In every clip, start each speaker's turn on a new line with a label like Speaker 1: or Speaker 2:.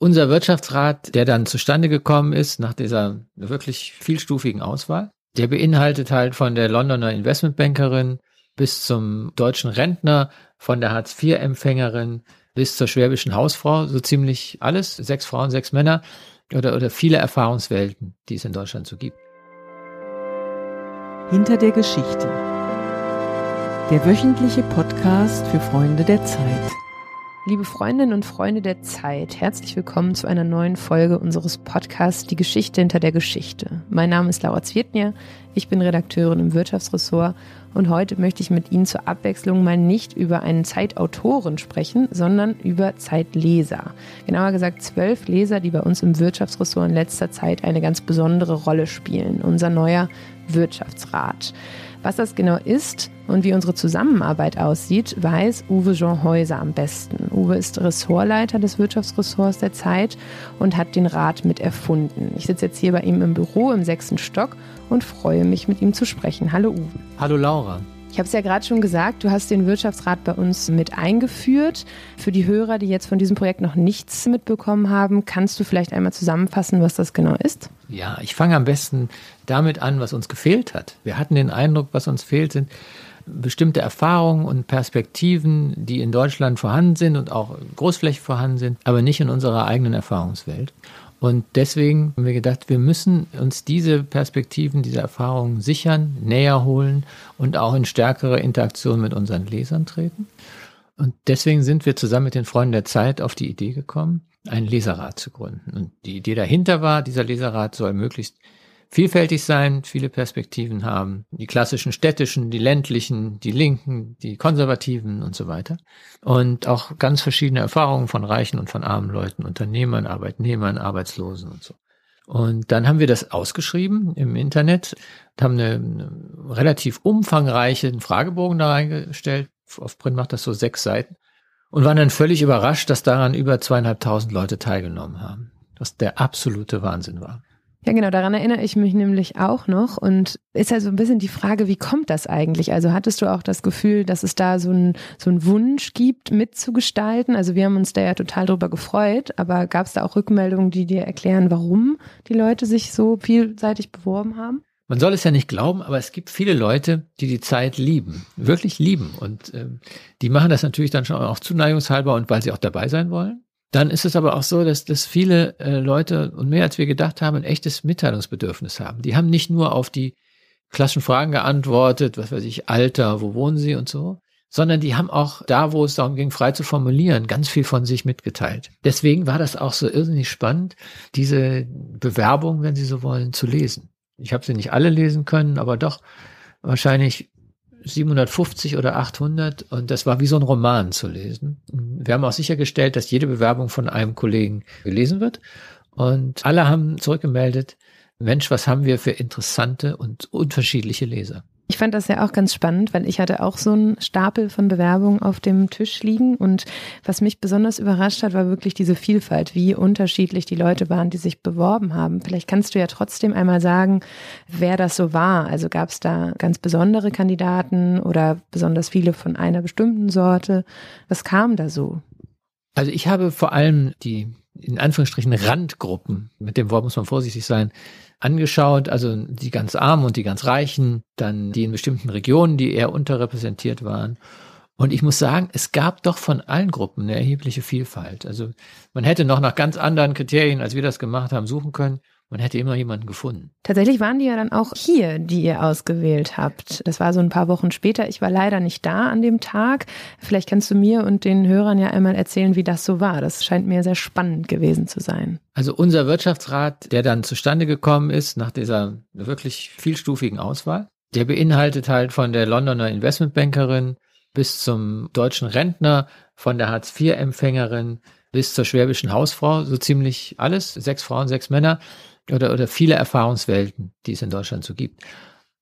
Speaker 1: Unser Wirtschaftsrat, der dann zustande gekommen ist nach dieser wirklich vielstufigen Auswahl, der beinhaltet halt von der Londoner Investmentbankerin bis zum deutschen Rentner, von der Hartz-IV-Empfängerin bis zur schwäbischen Hausfrau, so ziemlich alles, sechs Frauen, sechs Männer oder, oder viele Erfahrungswelten, die es in Deutschland so gibt.
Speaker 2: Hinter der Geschichte. Der wöchentliche Podcast für Freunde der Zeit.
Speaker 3: Liebe Freundinnen und Freunde der Zeit, herzlich willkommen zu einer neuen Folge unseres Podcasts Die Geschichte hinter der Geschichte. Mein Name ist Laura Zwietnier, ich bin Redakteurin im Wirtschaftsressort und heute möchte ich mit Ihnen zur Abwechslung mal nicht über einen Zeitautoren sprechen, sondern über Zeitleser. Genauer gesagt zwölf Leser, die bei uns im Wirtschaftsressort in letzter Zeit eine ganz besondere Rolle spielen. Unser neuer Wirtschaftsrat. Was das genau ist und wie unsere Zusammenarbeit aussieht, weiß Uwe Jean Häuser am besten. Uwe ist Ressortleiter des Wirtschaftsressorts der Zeit und hat den Rat mit erfunden. Ich sitze jetzt hier bei ihm im Büro im sechsten Stock und freue mich, mit ihm zu sprechen. Hallo Uwe.
Speaker 1: Hallo Laura.
Speaker 3: Ich habe es ja gerade schon gesagt, du hast den Wirtschaftsrat bei uns mit eingeführt. Für die Hörer, die jetzt von diesem Projekt noch nichts mitbekommen haben, kannst du vielleicht einmal zusammenfassen, was das genau ist?
Speaker 1: Ja, ich fange am besten damit an, was uns gefehlt hat. Wir hatten den Eindruck, was uns fehlt, sind bestimmte Erfahrungen und Perspektiven, die in Deutschland vorhanden sind und auch großflächig vorhanden sind, aber nicht in unserer eigenen Erfahrungswelt. Und deswegen haben wir gedacht, wir müssen uns diese Perspektiven, diese Erfahrungen sichern, näher holen und auch in stärkere Interaktion mit unseren Lesern treten. Und deswegen sind wir zusammen mit den Freunden der Zeit auf die Idee gekommen, einen Leserrat zu gründen. Und die Idee dahinter war, dieser Leserrat soll möglichst vielfältig sein, viele Perspektiven haben, die klassischen städtischen, die ländlichen, die linken, die konservativen und so weiter. Und auch ganz verschiedene Erfahrungen von reichen und von armen Leuten, Unternehmern, Arbeitnehmern, Arbeitslosen und so. Und dann haben wir das ausgeschrieben im Internet, haben eine, eine relativ umfangreichen Fragebogen da reingestellt. Auf Print macht das so sechs Seiten. Und waren dann völlig überrascht, dass daran über zweieinhalbtausend Leute teilgenommen haben. Was der absolute Wahnsinn war.
Speaker 3: Ja, genau, daran erinnere ich mich nämlich auch noch. Und ist ja so ein bisschen die Frage, wie kommt das eigentlich? Also hattest du auch das Gefühl, dass es da so ein so einen Wunsch gibt, mitzugestalten? Also wir haben uns da ja total drüber gefreut, aber gab es da auch Rückmeldungen, die dir erklären, warum die Leute sich so vielseitig beworben haben?
Speaker 1: Man soll es ja nicht glauben, aber es gibt viele Leute, die die Zeit lieben, wirklich lieben. Und ähm, die machen das natürlich dann schon auch zuneigungshalber und weil sie auch dabei sein wollen. Dann ist es aber auch so, dass, dass viele äh, Leute und mehr als wir gedacht haben, ein echtes Mitteilungsbedürfnis haben. Die haben nicht nur auf die klassischen Fragen geantwortet, was weiß ich, Alter, wo wohnen sie und so, sondern die haben auch da, wo es darum ging, frei zu formulieren, ganz viel von sich mitgeteilt. Deswegen war das auch so irrsinnig spannend, diese Bewerbung, wenn Sie so wollen, zu lesen. Ich habe sie nicht alle lesen können, aber doch wahrscheinlich 750 oder 800 und das war wie so ein Roman zu lesen. Wir haben auch sichergestellt, dass jede Bewerbung von einem Kollegen gelesen wird und alle haben zurückgemeldet, Mensch, was haben wir für interessante und unterschiedliche Leser.
Speaker 3: Ich fand das ja auch ganz spannend, weil ich hatte auch so einen Stapel von Bewerbungen auf dem Tisch liegen und was mich besonders überrascht hat, war wirklich diese Vielfalt, wie unterschiedlich die Leute waren, die sich beworben haben. Vielleicht kannst du ja trotzdem einmal sagen, wer das so war. Also gab es da ganz besondere Kandidaten oder besonders viele von einer bestimmten Sorte? Was kam da so?
Speaker 1: Also ich habe vor allem die in Anführungsstrichen Randgruppen, mit dem Wort muss man vorsichtig sein, angeschaut, also die ganz Armen und die ganz Reichen, dann die in bestimmten Regionen, die eher unterrepräsentiert waren. Und ich muss sagen, es gab doch von allen Gruppen eine erhebliche Vielfalt. Also man hätte noch nach ganz anderen Kriterien, als wir das gemacht haben, suchen können. Man hätte immer jemanden gefunden.
Speaker 3: Tatsächlich waren die ja dann auch hier, die ihr ausgewählt habt. Das war so ein paar Wochen später. Ich war leider nicht da an dem Tag. Vielleicht kannst du mir und den Hörern ja einmal erzählen, wie das so war. Das scheint mir sehr spannend gewesen zu sein.
Speaker 1: Also unser Wirtschaftsrat, der dann zustande gekommen ist nach dieser wirklich vielstufigen Auswahl, der beinhaltet halt von der Londoner Investmentbankerin bis zum deutschen Rentner, von der Hartz-IV-Empfängerin bis zur schwäbischen Hausfrau, so ziemlich alles, sechs Frauen, sechs Männer oder, oder viele Erfahrungswelten, die es in Deutschland so gibt.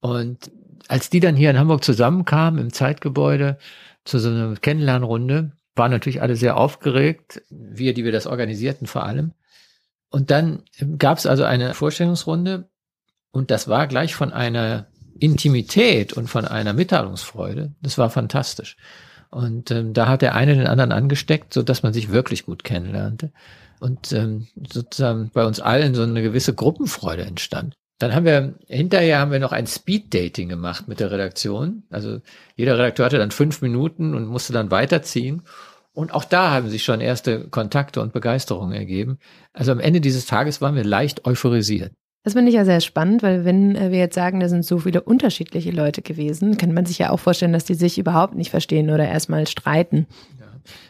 Speaker 1: Und als die dann hier in Hamburg zusammenkamen im Zeitgebäude zu so einer Kennenlernrunde, waren natürlich alle sehr aufgeregt, wir, die wir das organisierten vor allem. Und dann gab es also eine Vorstellungsrunde und das war gleich von einer Intimität und von einer Mitteilungsfreude. Das war fantastisch. Und ähm, da hat der eine den anderen angesteckt, so dass man sich wirklich gut kennenlernte. Und ähm, sozusagen bei uns allen so eine gewisse Gruppenfreude entstand. Dann haben wir, hinterher haben wir noch ein Speed-Dating gemacht mit der Redaktion. Also jeder Redakteur hatte dann fünf Minuten und musste dann weiterziehen. Und auch da haben sich schon erste Kontakte und Begeisterungen ergeben. Also am Ende dieses Tages waren wir leicht euphorisiert.
Speaker 3: Das finde ich ja sehr spannend, weil wenn äh, wir jetzt sagen, da sind so viele unterschiedliche Leute gewesen, kann man sich ja auch vorstellen, dass die sich überhaupt nicht verstehen oder erstmal streiten. Ja.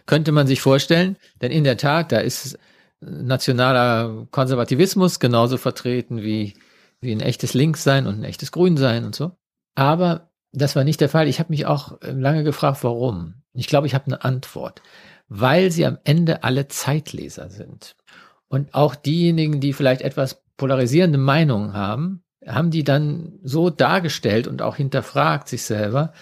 Speaker 1: Könnte man sich vorstellen, denn in der Tat, da ist nationaler Konservativismus genauso vertreten wie, wie ein echtes Linkssein und ein echtes Grünsein und so. Aber das war nicht der Fall. Ich habe mich auch äh, lange gefragt, warum. Ich glaube, ich habe eine Antwort. Weil sie am Ende alle Zeitleser sind. Und auch diejenigen, die vielleicht etwas polarisierende Meinungen haben, haben die dann so dargestellt und auch hinterfragt sich selber,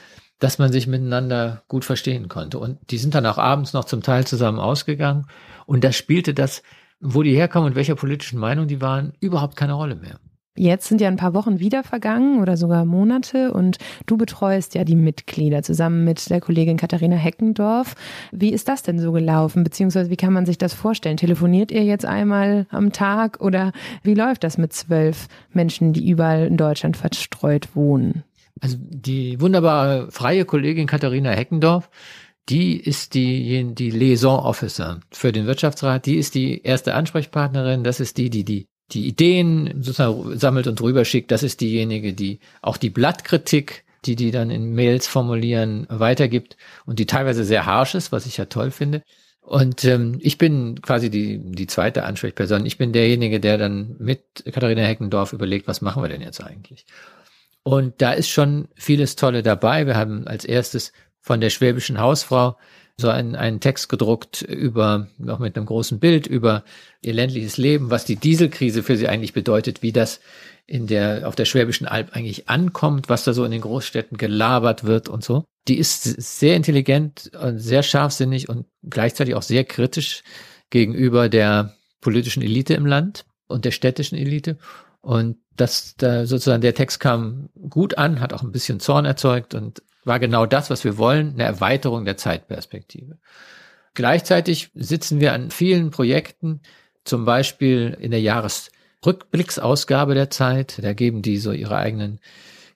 Speaker 1: dass man sich miteinander gut verstehen konnte. Und die sind dann auch abends noch zum Teil zusammen ausgegangen. Und da spielte das, wo die herkommen und welcher politischen Meinung die waren, überhaupt keine Rolle mehr.
Speaker 3: Jetzt sind ja ein paar Wochen wieder vergangen oder sogar Monate und du betreust ja die Mitglieder zusammen mit der Kollegin Katharina Heckendorf. Wie ist das denn so gelaufen? Beziehungsweise wie kann man sich das vorstellen? Telefoniert ihr jetzt einmal am Tag oder wie läuft das mit zwölf Menschen, die überall in Deutschland verstreut wohnen?
Speaker 1: Also die wunderbare freie Kollegin Katharina Heckendorf, die ist die, die Liaison Officer für den Wirtschaftsrat. Die ist die erste Ansprechpartnerin. Das ist die, die die die Ideen sozusagen sammelt und rüberschickt. Das ist diejenige, die auch die Blattkritik, die die dann in Mails formulieren, weitergibt und die teilweise sehr harsh ist, was ich ja toll finde. Und ähm, ich bin quasi die, die zweite Ansprechperson. Ich bin derjenige, der dann mit Katharina Heckendorf überlegt, was machen wir denn jetzt eigentlich? Und da ist schon vieles Tolle dabei. Wir haben als erstes von der schwäbischen Hausfrau so einen, einen Text gedruckt über, noch mit einem großen Bild über ihr ländliches Leben, was die Dieselkrise für sie eigentlich bedeutet, wie das in der, auf der Schwäbischen Alb eigentlich ankommt, was da so in den Großstädten gelabert wird und so. Die ist sehr intelligent und sehr scharfsinnig und gleichzeitig auch sehr kritisch gegenüber der politischen Elite im Land und der städtischen Elite. Und das, da sozusagen der Text kam gut an, hat auch ein bisschen Zorn erzeugt und war genau das, was wir wollen, eine Erweiterung der Zeitperspektive. Gleichzeitig sitzen wir an vielen Projekten, zum Beispiel in der Jahresrückblicksausgabe der Zeit. Da geben die so ihre eigenen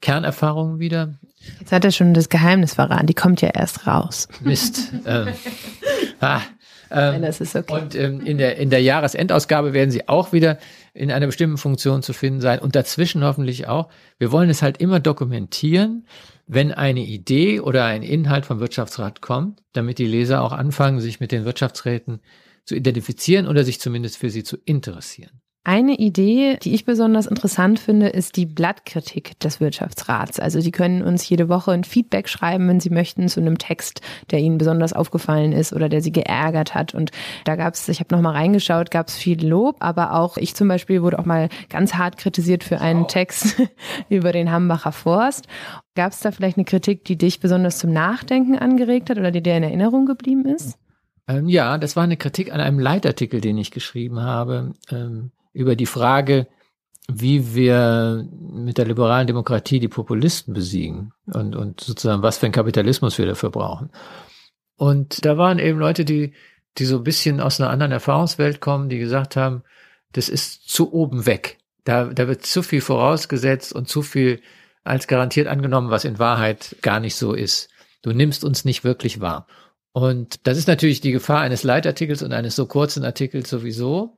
Speaker 1: Kernerfahrungen wieder.
Speaker 3: Jetzt hat er schon das Geheimnis verraten, die kommt ja erst raus.
Speaker 1: Mist. ähm, ah, ähm, Nein, das ist okay. Und ähm, in, der, in der Jahresendausgabe werden sie auch wieder in einer bestimmten Funktion zu finden sein und dazwischen hoffentlich auch. Wir wollen es halt immer dokumentieren, wenn eine Idee oder ein Inhalt vom Wirtschaftsrat kommt, damit die Leser auch anfangen, sich mit den Wirtschaftsräten zu identifizieren oder sich zumindest für sie zu interessieren.
Speaker 3: Eine Idee, die ich besonders interessant finde, ist die Blattkritik des Wirtschaftsrats. Also Sie können uns jede Woche ein Feedback schreiben, wenn Sie möchten, zu einem Text, der Ihnen besonders aufgefallen ist oder der Sie geärgert hat. Und da gab es, ich habe nochmal reingeschaut, gab es viel Lob, aber auch ich zum Beispiel wurde auch mal ganz hart kritisiert für einen Text über den Hambacher Forst. Gab es da vielleicht eine Kritik, die dich besonders zum Nachdenken angeregt hat oder die dir in Erinnerung geblieben ist?
Speaker 1: Ähm, ja, das war eine Kritik an einem Leitartikel, den ich geschrieben habe. Ähm über die Frage, wie wir mit der liberalen Demokratie die Populisten besiegen und, und sozusagen was für ein Kapitalismus wir dafür brauchen. Und da waren eben Leute, die, die so ein bisschen aus einer anderen Erfahrungswelt kommen, die gesagt haben, das ist zu oben weg. Da, da wird zu viel vorausgesetzt und zu viel als garantiert angenommen, was in Wahrheit gar nicht so ist. Du nimmst uns nicht wirklich wahr. Und das ist natürlich die Gefahr eines Leitartikels und eines so kurzen Artikels sowieso.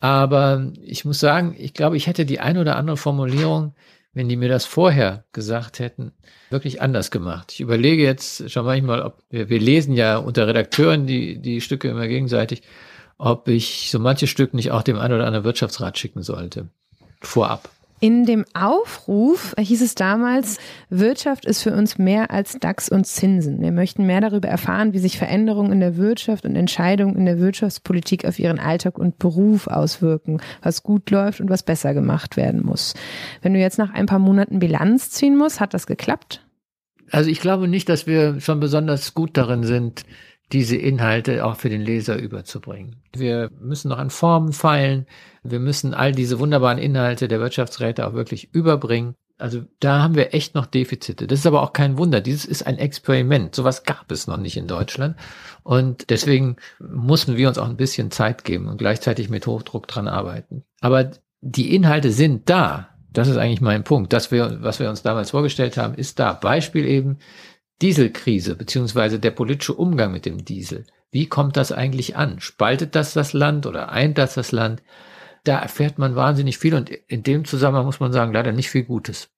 Speaker 1: Aber ich muss sagen, ich glaube, ich hätte die ein oder andere Formulierung, wenn die mir das vorher gesagt hätten, wirklich anders gemacht. Ich überlege jetzt schon manchmal, ob wir, wir lesen ja unter Redakteuren die, die Stücke immer gegenseitig, ob ich so manche Stück nicht auch dem ein oder anderen Wirtschaftsrat schicken sollte. Vorab.
Speaker 3: In dem Aufruf hieß es damals, Wirtschaft ist für uns mehr als DAX und Zinsen. Wir möchten mehr darüber erfahren, wie sich Veränderungen in der Wirtschaft und Entscheidungen in der Wirtschaftspolitik auf ihren Alltag und Beruf auswirken, was gut läuft und was besser gemacht werden muss. Wenn du jetzt nach ein paar Monaten Bilanz ziehen musst, hat das geklappt?
Speaker 1: Also ich glaube nicht, dass wir schon besonders gut darin sind, diese Inhalte auch für den Leser überzubringen. Wir müssen noch an Formen feilen. Wir müssen all diese wunderbaren Inhalte der Wirtschaftsräte auch wirklich überbringen. Also da haben wir echt noch Defizite. Das ist aber auch kein Wunder. Dieses ist ein Experiment. Sowas gab es noch nicht in Deutschland. Und deswegen mussten wir uns auch ein bisschen Zeit geben und gleichzeitig mit Hochdruck dran arbeiten. Aber die Inhalte sind da. Das ist eigentlich mein Punkt. Das was wir uns damals vorgestellt haben, ist da. Beispiel eben Dieselkrise, beziehungsweise der politische Umgang mit dem Diesel. Wie kommt das eigentlich an? Spaltet das das Land oder eint das das Land? da erfährt man wahnsinnig viel und in dem Zusammenhang muss man sagen, leider nicht viel Gutes.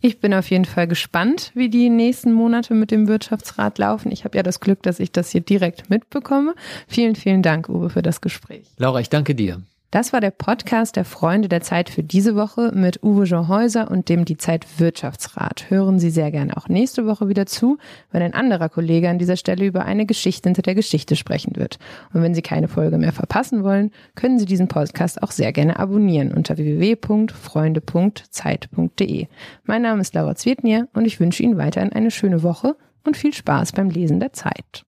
Speaker 3: Ich bin auf jeden Fall gespannt, wie die nächsten Monate mit dem Wirtschaftsrat laufen. Ich habe ja das Glück, dass ich das hier direkt mitbekomme. Vielen, vielen Dank, Uwe, für das Gespräch.
Speaker 1: Laura, ich danke dir.
Speaker 3: Das war der Podcast der Freunde der Zeit für diese Woche mit Uwe Jean Häuser und dem Die Zeit Wirtschaftsrat. Hören Sie sehr gerne auch nächste Woche wieder zu, wenn ein anderer Kollege an dieser Stelle über eine Geschichte hinter der Geschichte sprechen wird. Und wenn Sie keine Folge mehr verpassen wollen, können Sie diesen Podcast auch sehr gerne abonnieren unter www.freunde.zeit.de. Mein Name ist Laura Zwietnier und ich wünsche Ihnen weiterhin eine schöne Woche und viel Spaß beim Lesen der Zeit.